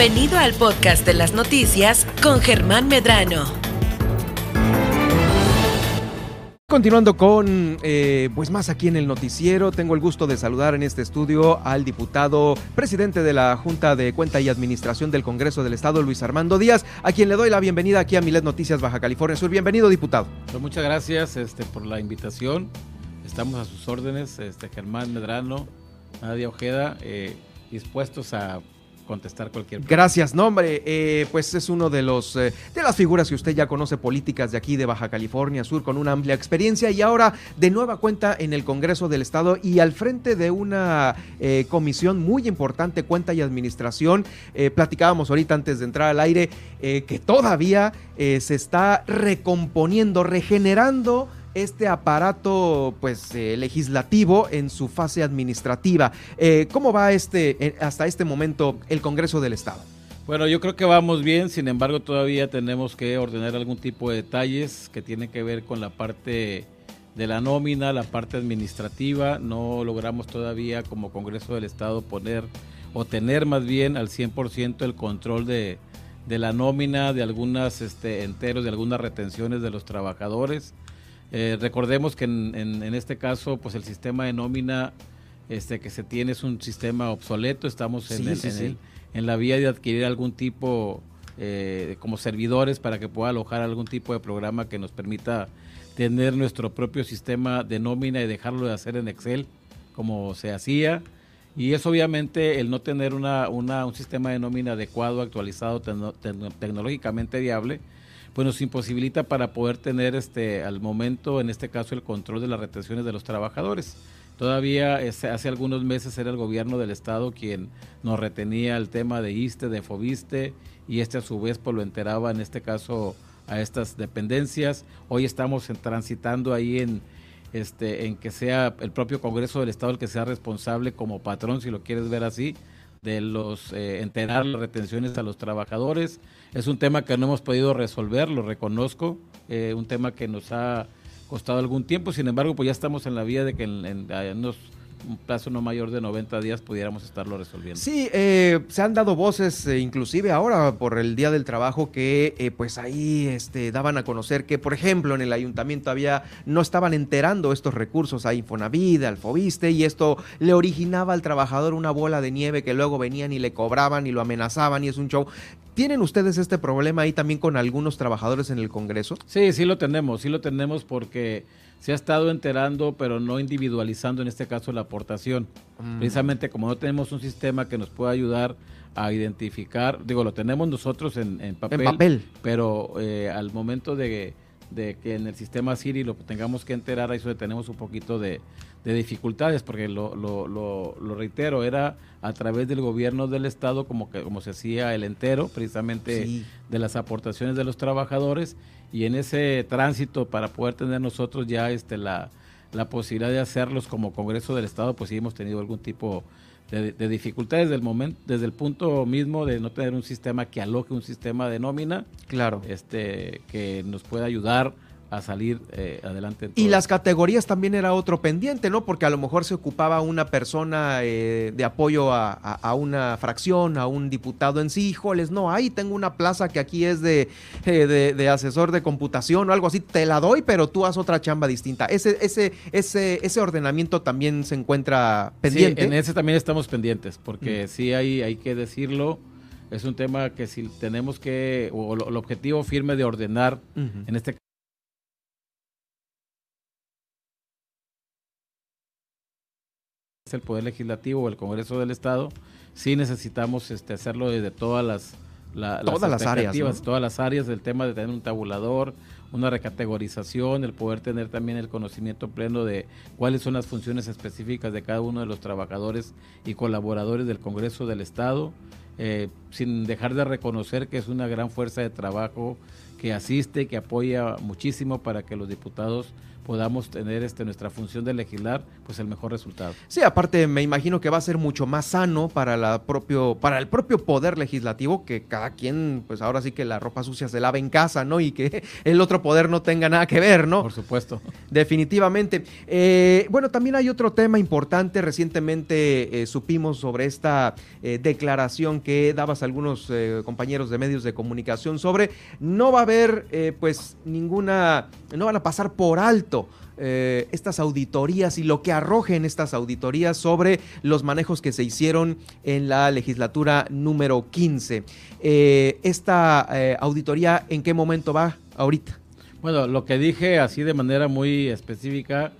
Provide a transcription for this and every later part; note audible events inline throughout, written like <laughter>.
Bienvenido al podcast de las noticias con Germán Medrano. Continuando con eh, pues más aquí en el noticiero, tengo el gusto de saludar en este estudio al diputado presidente de la Junta de Cuenta y Administración del Congreso del Estado, Luis Armando Díaz, a quien le doy la bienvenida aquí a Milet Noticias Baja California Sur. Bienvenido, diputado. Pues muchas gracias este, por la invitación. Estamos a sus órdenes, este, Germán Medrano, Nadia Ojeda, eh, dispuestos a contestar cualquier pregunta. Gracias, nombre. Eh, pues es uno de los eh, de las figuras que usted ya conoce políticas de aquí de Baja California Sur con una amplia experiencia y ahora de nueva cuenta en el Congreso del Estado y al frente de una eh, comisión muy importante, cuenta y administración. platicábamos ahorita antes de entrar al aire que todavía se está recomponiendo, regenerando este aparato pues eh, legislativo en su fase administrativa. Eh, ¿Cómo va este hasta este momento el Congreso del Estado? Bueno, yo creo que vamos bien, sin embargo todavía tenemos que ordenar algún tipo de detalles que tienen que ver con la parte de la nómina, la parte administrativa. No logramos todavía como Congreso del Estado poner o tener más bien al 100% el control de, de la nómina, de algunas este, enteros, de algunas retenciones de los trabajadores. Eh, recordemos que en, este caso, pues el sistema de nómina este, que se tiene es un sistema obsoleto. Estamos en, en, la vía de adquirir algún tipo, eh, como servidores, para que pueda alojar algún tipo de programa que nos permita tener nuestro propio sistema de nómina y dejarlo de hacer en Excel, como se hacía. Y es obviamente el no tener una, una, un sistema de nómina adecuado, actualizado, tecnológicamente viable pues nos imposibilita para poder tener este al momento, en este caso, el control de las retenciones de los trabajadores. Todavía hace algunos meses era el gobierno del estado quien nos retenía el tema de ISTE, de FOBISTE, y este a su vez pues lo enteraba en este caso a estas dependencias. Hoy estamos transitando ahí en, este, en que sea el propio Congreso del Estado el que sea responsable como patrón, si lo quieres ver así, de los eh, enterar las retenciones a los trabajadores. Es un tema que no hemos podido resolver, lo reconozco, eh, un tema que nos ha costado algún tiempo, sin embargo, pues ya estamos en la vía de que en, en, en un plazo no mayor de 90 días pudiéramos estarlo resolviendo. Sí, eh, se han dado voces, eh, inclusive ahora por el Día del Trabajo, que eh, pues ahí este, daban a conocer que, por ejemplo, en el ayuntamiento había, no estaban enterando estos recursos a Infonavida, al Fobiste, y esto le originaba al trabajador una bola de nieve que luego venían y le cobraban y lo amenazaban y es un show. ¿Tienen ustedes este problema ahí también con algunos trabajadores en el Congreso? Sí, sí lo tenemos, sí lo tenemos porque se ha estado enterando, pero no individualizando en este caso la aportación. Mm. Precisamente como no tenemos un sistema que nos pueda ayudar a identificar, digo, lo tenemos nosotros en, en papel, papel, pero eh, al momento de, de, que en el sistema Siri lo tengamos que enterar, ahí tenemos un poquito de, de dificultades, porque lo, lo, lo, reitero, era a través del gobierno del Estado como, que, como se hacía el entero, precisamente de las aportaciones de los trabajadores, y en ese tránsito para poder tener nosotros ya este, la, la posibilidad de hacerlos como Congreso del Estado, pues sí hemos tenido algún tipo de, de, dificultades del momento, desde el punto mismo de no tener un sistema que aloje un sistema de nómina, claro, este, que nos pueda ayudar a salir eh, adelante. y las categorías también era otro pendiente, ¿no? Porque a lo mejor se ocupaba una persona eh, de apoyo a, una fracción, a un diputado en sí, híjoles, no, ahí tengo una plaza que aquí es de, eh, de, asesor de computación o algo así, te la doy, pero tú haz otra chamba distinta. Ese, ese, ese, ese ordenamiento también se encuentra pendiente. Sí, en ese también estamos pendientes, porque mm. sí hay, hay que decirlo es un tema que si tenemos que, o el objetivo firme de ordenar, en este el Poder Legislativo o el Congreso del Estado, sí necesitamos este, hacerlo desde todas las, todas las, áreas. Todas las áreas del tema de tener un tabulador, una recategorización, el poder tener también el conocimiento pleno de cuáles son las funciones específicas de cada uno de los trabajadores y colaboradores del Congreso del Estado, eh, sin dejar de reconocer que es una gran fuerza de trabajo que asiste, que apoya muchísimo para que los diputados podamos tener este, nuestra función de legislar, pues el mejor resultado. Sí, aparte me imagino que va a ser mucho más sano para, la propio, para el propio poder legislativo que cada quien, pues ahora sí que la ropa sucia se lava en casa, ¿no? Y que <laughs> el otro poder no tenga nada que ver, ¿no? Por supuesto. Definitivamente. Eh, bueno, también hay otro tema importante. Recientemente eh, supimos sobre esta eh, declaración que dabas a algunos compañeros de medios de comunicación sobre no va a haber, pues, ninguna, no van a pasar por alto eh, estas auditorías y lo que arrojen estas auditorías sobre los manejos que se hicieron en la legislatura número 15. Eh, ¿Esta eh, auditoría en qué momento va ahorita? Bueno, lo que dije así de manera muy específica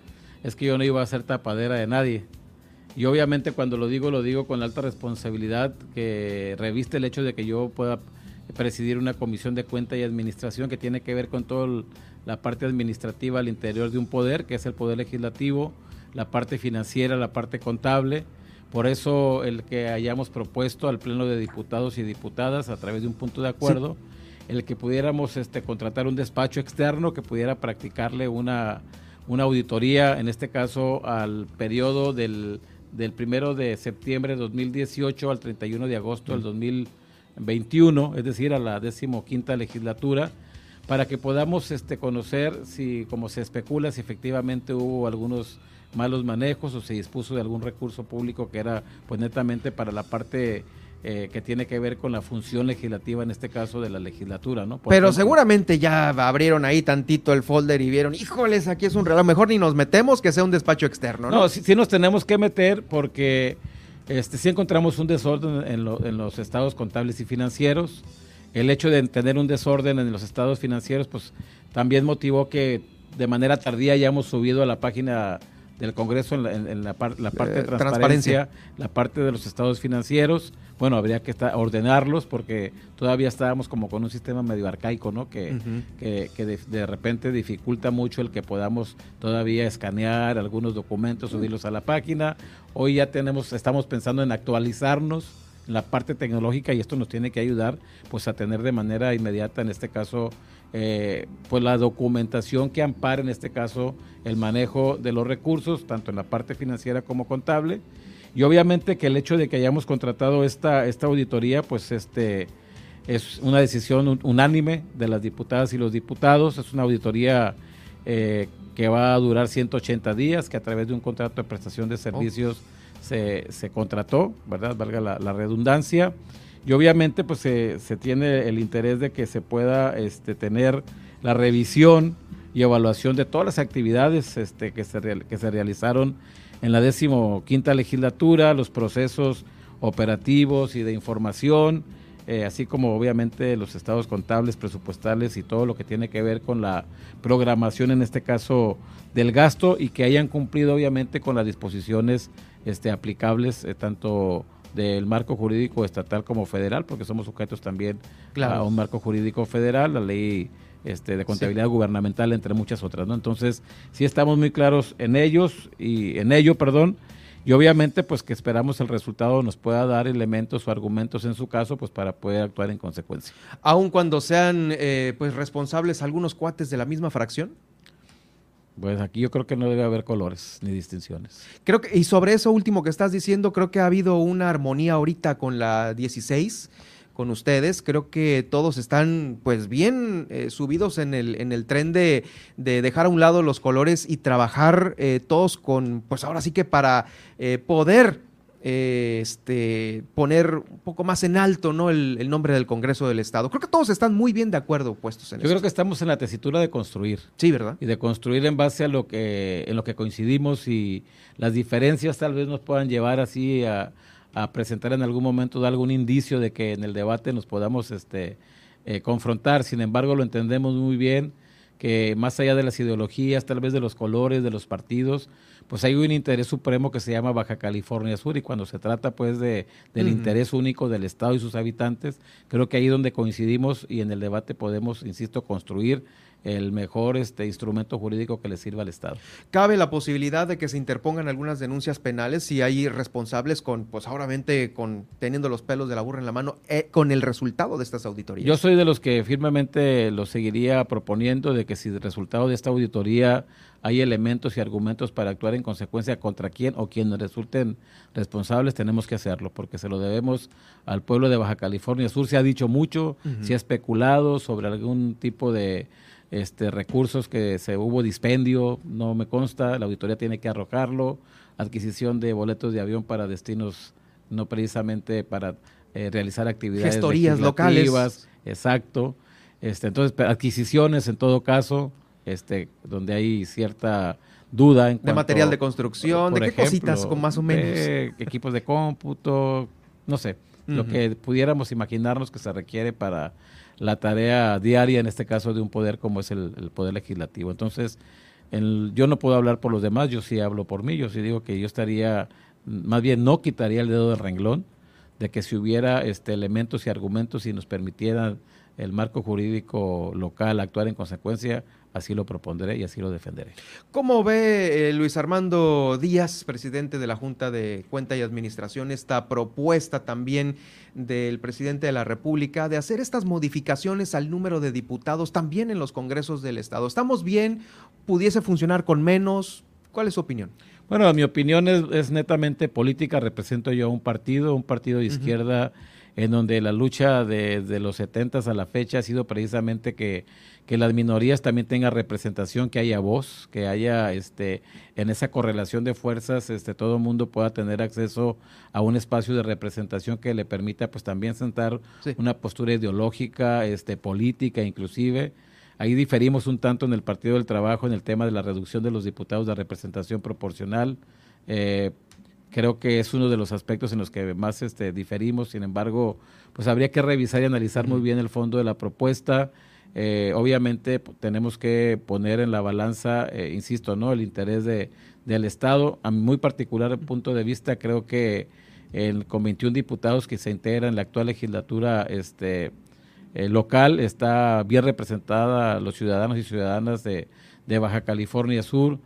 es que yo no iba a ser tapadera de nadie. Y obviamente cuando lo digo, lo digo con alta responsabilidad que reviste el hecho de que yo pueda presidir una comisión de cuenta y administración que tiene que ver con toda la parte administrativa al interior de un poder, que es el poder legislativo, la parte financiera, la parte contable. Por eso el que hayamos propuesto al Pleno de Diputados y Diputadas a través de un punto de acuerdo, el que pudiéramos este, contratar un despacho externo que pudiera practicarle una, una auditoría, en este caso al periodo del, del primero de septiembre de 2018 al 31 de agosto del 2020 21, es decir, a la decimoquinta legislatura, para que podamos este, conocer si, como se especula, si efectivamente hubo algunos malos manejos o se dispuso de algún recurso público que era pues netamente para la parte eh, que tiene que ver con la función legislativa, en este caso de la legislatura, ¿no? Pero seguramente ya abrieron ahí tantito el folder y vieron, híjoles, aquí es un reloj, mejor ni nos metemos que sea un despacho externo, ¿no? No, sí nos tenemos que meter porque este, sí encontramos un desorden en, los estados contables y financieros. El hecho de tener un desorden en los estados financieros, pues también motivó que de manera tardía hayamos subido a la página del Congreso en la, parte de eh, transparencia, la parte de los estados financieros bueno, habría que estar, ordenarlos porque todavía estábamos como con un sistema medio arcaico, ¿no? Que, que, de, repente dificulta mucho el que podamos todavía escanear algunos documentos, subirlos a la página. Hoy ya tenemos, estamos pensando en actualizarnos la parte tecnológica y esto nos tiene que ayudar pues a tener de manera inmediata, en este caso, eh, pues la documentación que ampara en este caso el manejo de los recursos, tanto en la parte financiera como contable y obviamente que el hecho de que hayamos contratado esta, esta auditoría, pues este es una decisión unánime de las diputadas y los diputados. Es una auditoría eh, que va a durar 180 días, que a través de un contrato de prestación de servicios se, contrató, ¿verdad? Valga la, redundancia. Y obviamente pues se, se, tiene el interés de que se pueda este, tener la revisión y evaluación de todas las actividades este, que, se, que se realizaron en la decimoquinta legislatura, los procesos operativos y de información, eh, así como obviamente los estados contables, presupuestales y todo lo que tiene que ver con la programación, en este caso del gasto, y que hayan cumplido obviamente con las disposiciones este, aplicables eh, tanto del marco jurídico estatal como federal, porque somos sujetos también a un marco jurídico federal, la ley este, de contabilidad gubernamental, entre muchas otras, ¿no? Entonces, sí estamos muy claros en ellos y en ello, perdón, y obviamente pues que esperamos el resultado nos pueda dar elementos o argumentos en su caso pues para poder actuar en consecuencia. Aun cuando sean eh, pues responsables algunos cuates de la misma fracción. Pues aquí yo creo que no debe haber colores ni distinciones. Creo que, y sobre eso último que estás diciendo, creo que ha habido una armonía ahorita con la 16 con ustedes. Creo que todos están pues bien eh, subidos en el, en el tren de, dejar a un lado los colores y trabajar eh, todos con, pues ahora sí que para eh, poder este, poner un poco más en alto ¿no? El, nombre del Congreso del Estado. Creo que todos están muy bien de acuerdo puestos en Yo creo que estamos en la tesitura de construir. Sí, ¿verdad? Y de construir en base a lo que, en lo que coincidimos y las diferencias tal vez nos puedan llevar así a a presentar en algún momento algún indicio de que en el debate nos podamos este, eh, confrontar. Sin embargo, lo entendemos muy bien que más allá de las ideologías, tal vez de los colores de los partidos, pues hay un interés supremo que se llama Baja California Sur y cuando se trata pues de, del interés único del Estado y sus habitantes, creo que ahí es donde coincidimos y en el debate podemos, insisto, construir el mejor este instrumento jurídico que le sirva al Estado. ¿Cabe la posibilidad de que se interpongan algunas denuncias penales si hay responsables con, pues ahora con teniendo los pelos de la burra en la mano, eh, con el resultado de estas auditorías? Yo soy de los que firmemente lo seguiría proponiendo de que si el resultado de esta auditoría hay elementos y argumentos para actuar en consecuencia contra quien o quienes resulten responsables, tenemos que hacerlo, porque se lo debemos al pueblo de Baja California Sur. Se ha dicho mucho, se ha especulado sobre algún tipo de este, recursos que se hubo dispendio, no me consta, la auditoría tiene que arrojarlo, adquisición de boletos de avión para destinos no precisamente para eh, realizar actividades gestorías locales, exacto, este, entonces adquisiciones en todo caso, este, donde hay cierta duda en de material de construcción, de qué cositas con más o menos equipos de cómputo, no sé, lo que pudiéramos imaginarnos que se requiere para la tarea diaria, en este caso de un poder como es el, poder legislativo. Entonces, yo no puedo hablar por los demás, yo sí hablo por mí, yo sí digo que yo estaría, más bien no quitaría el dedo del renglón de que si hubiera este, elementos y argumentos y nos permitieran el marco jurídico local actuar en consecuencia, así lo propondré y así lo defenderé. ¿Cómo ve eh, Luis Armando Díaz, presidente de la Junta de Cuenta y Administración, esta propuesta también del presidente de la República de hacer estas modificaciones al número de diputados también en los congresos del Estado? ¿Estamos bien? ¿Pudiese funcionar con menos? ¿Cuál es su opinión? Bueno, mi opinión es, netamente política. Represento yo a un partido, un partido de izquierda en donde la lucha de, los 70 a la fecha ha sido precisamente que, que, las minorías también tengan representación, que haya voz, que haya este en esa correlación de fuerzas, este todo el mundo pueda tener acceso a un espacio de representación que le permita pues también sentar una postura ideológica, este política inclusive. Ahí diferimos un tanto en el Partido del Trabajo en el tema de la reducción de los diputados de representación proporcional. Eh, creo que es uno de los aspectos en los que más este, diferimos. Sin embargo, pues habría que revisar y analizar muy bien el fondo de la propuesta. Eh, obviamente tenemos que poner en la balanza, eh, insisto, no, el interés de, del Estado. A mi muy particular punto de vista, creo que el, con 21 diputados que se integran en la actual legislatura este, eh, local está bien representada los ciudadanos y ciudadanas de, de Baja California Sur.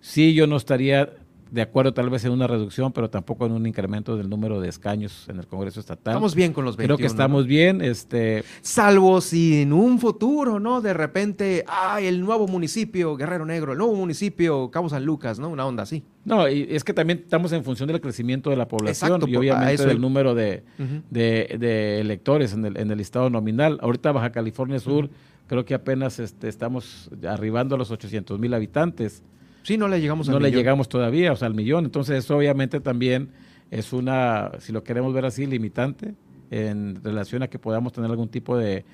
Sí, yo no estaría de acuerdo tal vez en una reducción, pero tampoco en un incremento del número de escaños en el Congreso Estatal. Estamos bien con los 21. Creo que estamos bien. Este... Salvo si en un futuro, ¿no? De repente, ay, el nuevo municipio Guerrero Negro, el nuevo municipio Cabo San Lucas, ¿no? Una onda así. No, y es que también estamos en función del crecimiento de la población y obviamente del número de, de, electores en el, en el estado nominal. Ahorita Baja California Sur, creo que apenas este, estamos arribando a los 800 mil habitantes. Sí, no le llegamos No le llegamos todavía, o sea, al millón. Entonces, eso obviamente también es una, si lo queremos ver así, limitante en relación a que podamos tener algún tipo de,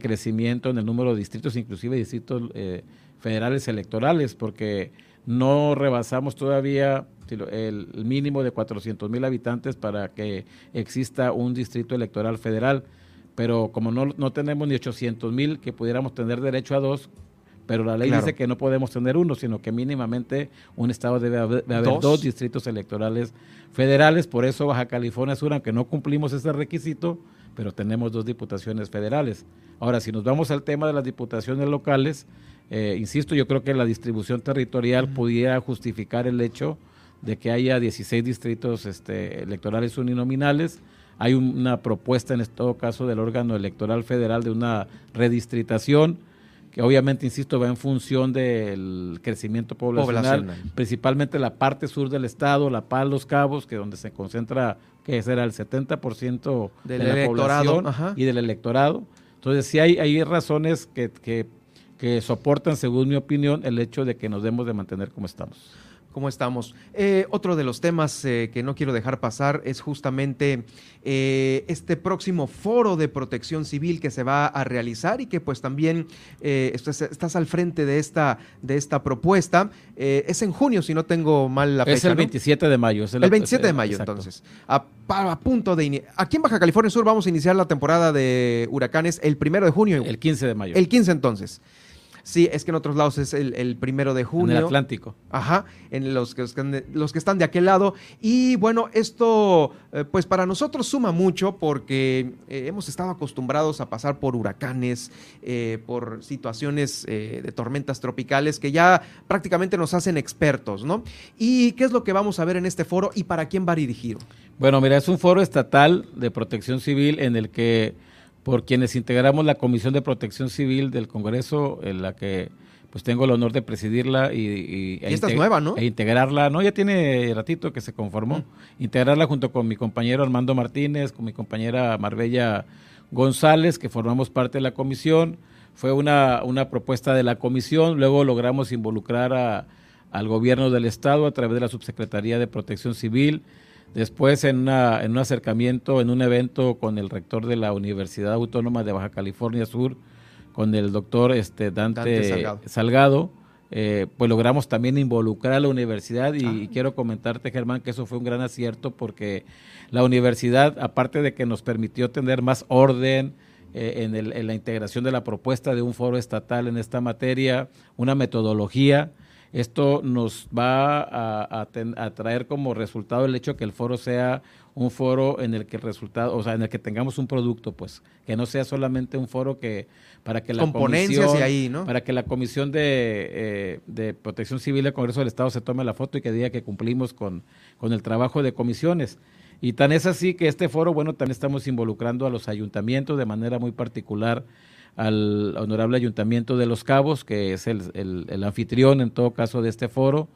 crecimiento en el número de distritos, inclusive distritos eh, federales electorales, porque no rebasamos todavía el mínimo de 400 mil habitantes para que exista un distrito electoral federal. Pero como no, no tenemos ni 800 mil que pudiéramos tener derecho a dos, pero la ley dice que no podemos tener uno, sino que mínimamente un estado debe haber, ¿Dos? distritos electorales federales, por eso Baja California Sur, aunque no cumplimos ese requisito, pero tenemos dos diputaciones federales. Ahora, si nos vamos al tema de las diputaciones locales, eh, insisto, yo creo que la distribución territorial pudiera justificar el hecho de que haya 16 distritos este, electorales uninominales. Hay una propuesta en todo caso del órgano electoral federal de una redistritación que obviamente, insisto, va en función del crecimiento poblacional, principalmente la parte sur del estado, La Paz, Los Cabos, que es donde se concentra, que será el 70% del de la electorado, población y del electorado. Entonces, sí hay, hay razones que, que, que soportan, según mi opinión, el hecho de que nos debemos de mantener como estamos. ¿Cómo estamos? Eh, otro de los temas eh, que no quiero dejar pasar es justamente eh, este próximo foro de protección civil que se va a realizar y que pues también estás, al frente de esta, de esta propuesta. es en junio, si no tengo mal la fecha. Es el 27 de mayo. el, 27 de mayo, entonces. A, a, punto de... Aquí en Baja California Sur vamos a iniciar la temporada de huracanes el primero de junio. El 15 de mayo. El 15 entonces. Sí, es que en otros lados es el, primero de junio. En el Atlántico. Ajá, en los que, los que están de aquel lado. Y bueno, esto eh, pues para nosotros suma mucho porque eh, hemos estado acostumbrados a pasar por huracanes, eh, por situaciones de tormentas tropicales que ya prácticamente nos hacen expertos, ¿no? ¿Y qué es lo que vamos a ver en este foro y para quién va dirigido? Bueno, mira, es un foro estatal de protección civil en el que por quienes integramos la Comisión de Protección Civil del Congreso, en la que pues tengo el honor de presidirla y, y, e esta es nueva, ¿no? E integrarla, no, ya tiene ratito que se conformó, integrarla junto con mi compañero Armando Martínez, con mi compañera Marbella González, que formamos parte de la comisión. Fue una, una propuesta de la comisión, luego logramos involucrar a, al gobierno del estado a través de la Subsecretaría de Protección Civil, Después, en, un acercamiento, en un evento con el rector de la Universidad Autónoma de Baja California Sur, con el doctor este, Dante, Salgado, eh, pues logramos también involucrar a la universidad y, ah. quiero comentarte, Germán, que eso fue un gran acierto porque la universidad, aparte de que nos permitió tener más orden, eh, en, en, la integración de la propuesta de un foro estatal en esta materia, una metodología, esto nos va a, traer como resultado el hecho que el foro sea un foro en el que el resultado, o sea, en el que tengamos un producto, pues, que no sea solamente un foro que para que la comisión, ahí, ¿no? para que la comisión de, eh, Protección Civil del Congreso del Estado se tome la foto y que diga que cumplimos con, con el trabajo de comisiones. Y tan es así que este foro, bueno, también estamos involucrando a los ayuntamientos de manera muy particular al honorable Ayuntamiento de Los Cabos, que es el, anfitrión en todo caso de este foro.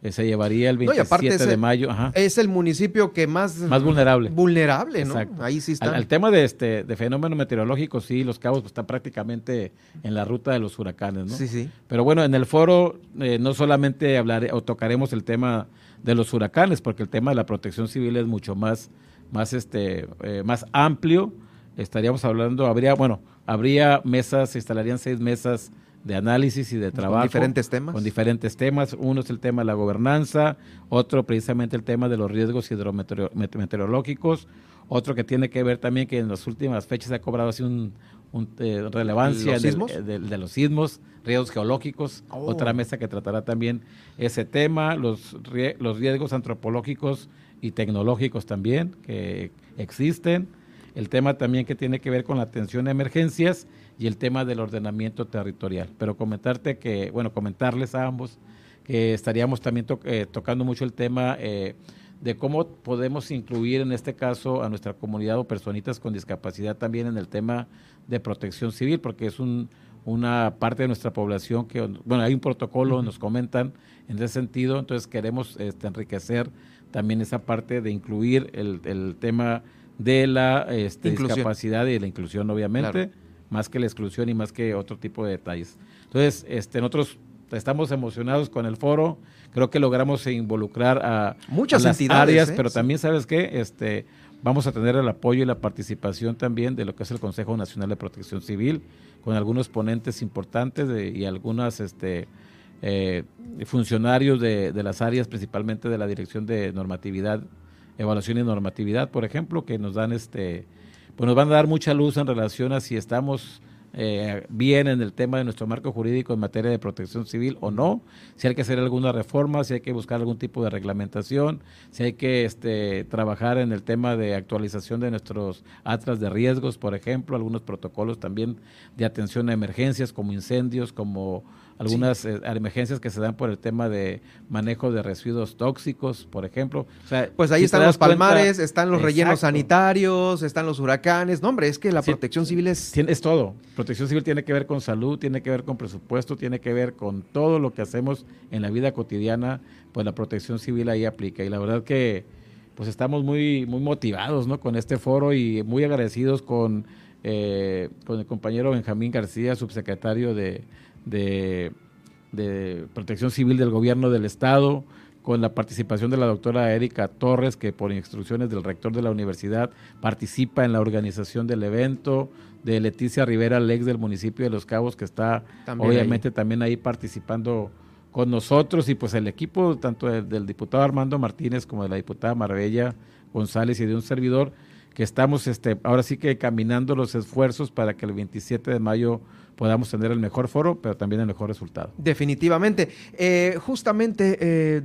Eh, se llevaría el 27 de mayo. Es el municipio que más, más vulnerable. Vulnerable, ¿no? Ahí sí está. Al, tema de este de fenómeno meteorológico, sí, Los Cabos pues, está prácticamente en la ruta de los huracanes, ¿no? Sí, sí. Pero bueno, en el foro eh, no solamente hablaré o tocaremos el tema de los huracanes, porque el tema de la protección civil es mucho más, más, este, eh, más amplio. Estaríamos hablando, habría, bueno, habría mesas, se instalarían seis mesas de análisis y de trabajo. Con diferentes temas. Con diferentes temas. Uno es el tema de la gobernanza, otro precisamente el tema de los riesgos hidrometeorológicos, otro que tiene que ver también que en las últimas fechas ha cobrado así un, eh, relevancia eh, De, los sismos, riesgos geológicos, oh. otra mesa que tratará también ese tema, los, los riesgos antropológicos y tecnológicos también que existen el tema también que tiene que ver con la atención a emergencias y el tema del ordenamiento territorial. Pero comentarte que, bueno, comentarles a ambos que estaríamos también eh, tocando mucho el tema eh, de cómo podemos incluir en este caso a nuestra comunidad o personitas con discapacidad también en el tema de protección civil, porque es un, una parte de nuestra población que, bueno, hay un protocolo, nos comentan en ese sentido, entonces queremos este, enriquecer también esa parte de incluir el, el tema de la este, discapacidad y de la inclusión, obviamente, más que la exclusión y más que otro tipo de detalles. Entonces, este, nosotros estamos emocionados con el foro, creo que logramos involucrar a muchas las áreas, ¿eh? pero también, ¿sabes qué? Este, vamos a tener el apoyo y la participación también de lo que es el Consejo Nacional de Protección Civil, con algunos ponentes importantes y algunos este, eh, funcionarios de, de las áreas, principalmente de la Dirección de Normatividad evaluación y normatividad, por ejemplo, que nos dan este, pues nos van a dar mucha luz en relación a si estamos eh, bien en el tema de nuestro marco jurídico en materia de protección civil o no, si hay que hacer alguna reforma, si hay que buscar algún tipo de reglamentación, si hay que este, trabajar en el tema de actualización de nuestros atlas de riesgos, por ejemplo, algunos protocolos también de atención a emergencias como incendios, como algunas eh, emergencias que se dan por el tema de manejo de residuos tóxicos, por ejemplo. pues ahí están los palmares, están los rellenos sanitarios, están los huracanes. No, hombre, es que la protección civil es... Es todo. Protección civil tiene que ver con salud, tiene que ver con presupuesto, tiene que ver con todo lo que hacemos en la vida cotidiana, pues la protección civil ahí aplica. Y la verdad que pues estamos muy, muy motivados ¿no? con este foro y muy agradecidos con, eh, con el compañero Benjamín García, subsecretario de de, Protección Civil del Gobierno del Estado, con la participación de la doctora Erika Torres, que por instrucciones del rector de la universidad participa en la organización del evento, de Leticia Rivera Lex del municipio de Los Cabos, que está obviamente también ahí participando con nosotros, y pues el equipo tanto del, diputado Armando Martínez como de la diputada Marbella González y de un servidor, que estamos este, ahora sí que caminando los esfuerzos para que el 27 de mayo podamos tener el mejor foro, pero también el mejor resultado. Definitivamente. Eh, justamente eh,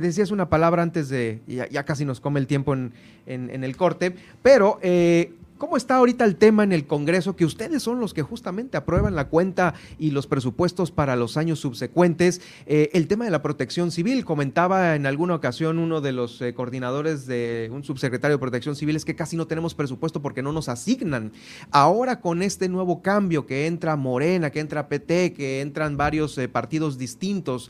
decías una palabra antes de, ya, casi nos come el tiempo en, en el corte, pero eh, ¿Cómo está ahorita el tema en el Congreso? Que ustedes son los que justamente aprueban la cuenta y los presupuestos para los años subsecuentes. Eh, el tema de la protección civil, comentaba en alguna ocasión uno de los eh, coordinadores de un subsecretario de protección civil, es que casi no tenemos presupuesto porque no nos asignan. Ahora con este nuevo cambio que entra Morena, que entra PT, que entran varios eh, partidos distintos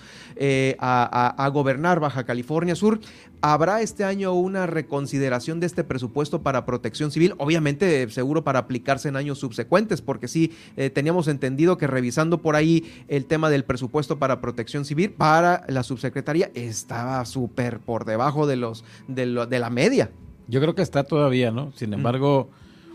a gobernar Baja California Sur, ¿habrá este año una reconsideración de este presupuesto para protección civil? Obviamente seguro para aplicarse en años subsecuentes, porque sí eh, teníamos entendido que revisando por ahí el tema del presupuesto para protección civil para la subsecretaría estaba súper por debajo de los de, la media. Yo creo que está todavía, ¿no? Sin embargo,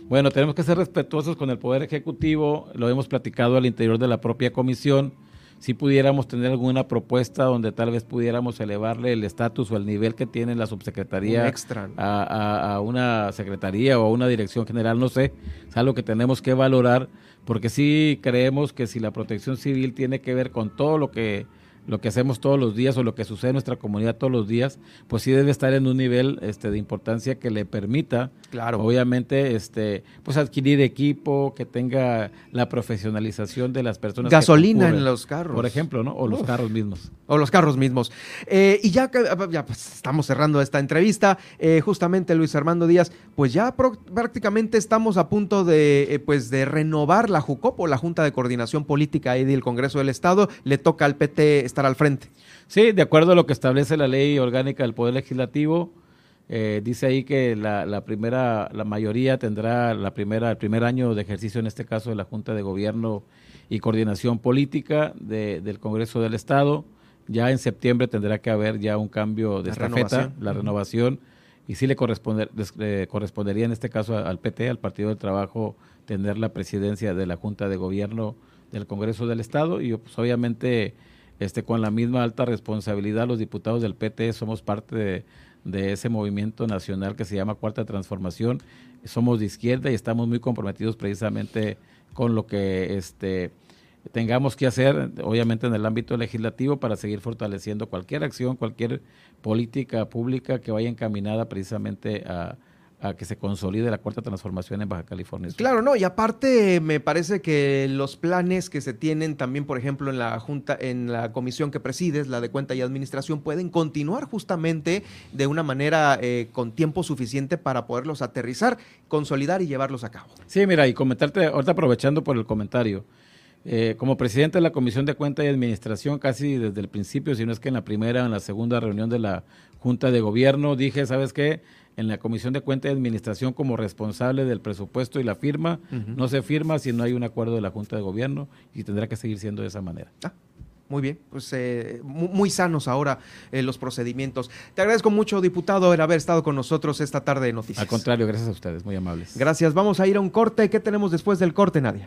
bueno, tenemos que ser respetuosos con el poder ejecutivo, lo hemos platicado al interior de la propia comisión si pudiéramos tener alguna propuesta donde tal vez pudiéramos elevarle el estatus o el nivel que tiene la subsecretaría extra. A, a, una secretaría o a una dirección general, no sé, es algo que tenemos que valorar, porque sí creemos que si la protección civil tiene que ver con todo lo que lo que hacemos todos los días o lo que sucede en nuestra comunidad todos los días, pues sí debe estar en un nivel este, de importancia que le permita, claro. obviamente, este, pues adquirir equipo, que tenga la profesionalización de las personas. Gasolina en los carros. Por ejemplo, ¿no? O los carros mismos. O los carros mismos. Eh, y ya, ya pues, estamos cerrando esta entrevista, eh, justamente Luis Armando Díaz, pues ya prácticamente estamos a punto de, eh, pues, de renovar la JUCOPO, la Junta de Coordinación Política ahí del Congreso del Estado, le toca al PT estar al frente. Sí, de acuerdo a lo que establece la ley orgánica del Poder Legislativo, eh, dice ahí que la, primera, la mayoría tendrá la primera, el primer año de ejercicio, en este caso de la Junta de Gobierno y Coordinación Política del Congreso del Estado. Ya en septiembre tendrá que haber ya un cambio de la estafeta, la renovación, y sí le, correspondería en este caso al PT, al Partido del Trabajo, tener la presidencia de la Junta de Gobierno del Congreso del Estado, y pues obviamente este, con la misma alta responsabilidad, los diputados del PT somos parte de, ese movimiento nacional que se llama Cuarta Transformación. Somos de izquierda y estamos muy comprometidos precisamente con lo que este, tengamos que hacer, obviamente en el ámbito legislativo, para seguir fortaleciendo cualquier acción, cualquier política pública que vaya encaminada precisamente a a que se consolide la cuarta transformación en Baja California. Claro, no, y aparte me parece que los planes que se tienen también, por ejemplo, en la Junta, en la comisión que presides, la de cuenta y administración, pueden continuar justamente de una manera eh, con tiempo suficiente para poderlos aterrizar, consolidar y llevarlos a cabo. Sí, mira, y comentarte, ahorita aprovechando por el comentario, eh, como presidente de la Comisión de Cuenta y Administración, casi desde el principio, si no es que en la primera o en la segunda reunión de la Junta de Gobierno, dije, ¿sabes qué? En la Comisión de Cuenta y Administración, como responsable del presupuesto y la firma, no se firma si no hay un acuerdo de la Junta de Gobierno y tendrá que seguir siendo de esa manera. Ah, muy bien, pues eh, muy, sanos ahora eh, los procedimientos. Te agradezco mucho, diputado, el haber estado con nosotros esta tarde de noticias. Al contrario, gracias a ustedes, muy amables. Gracias, vamos a ir a un corte. ¿Qué tenemos después del corte, Nadia?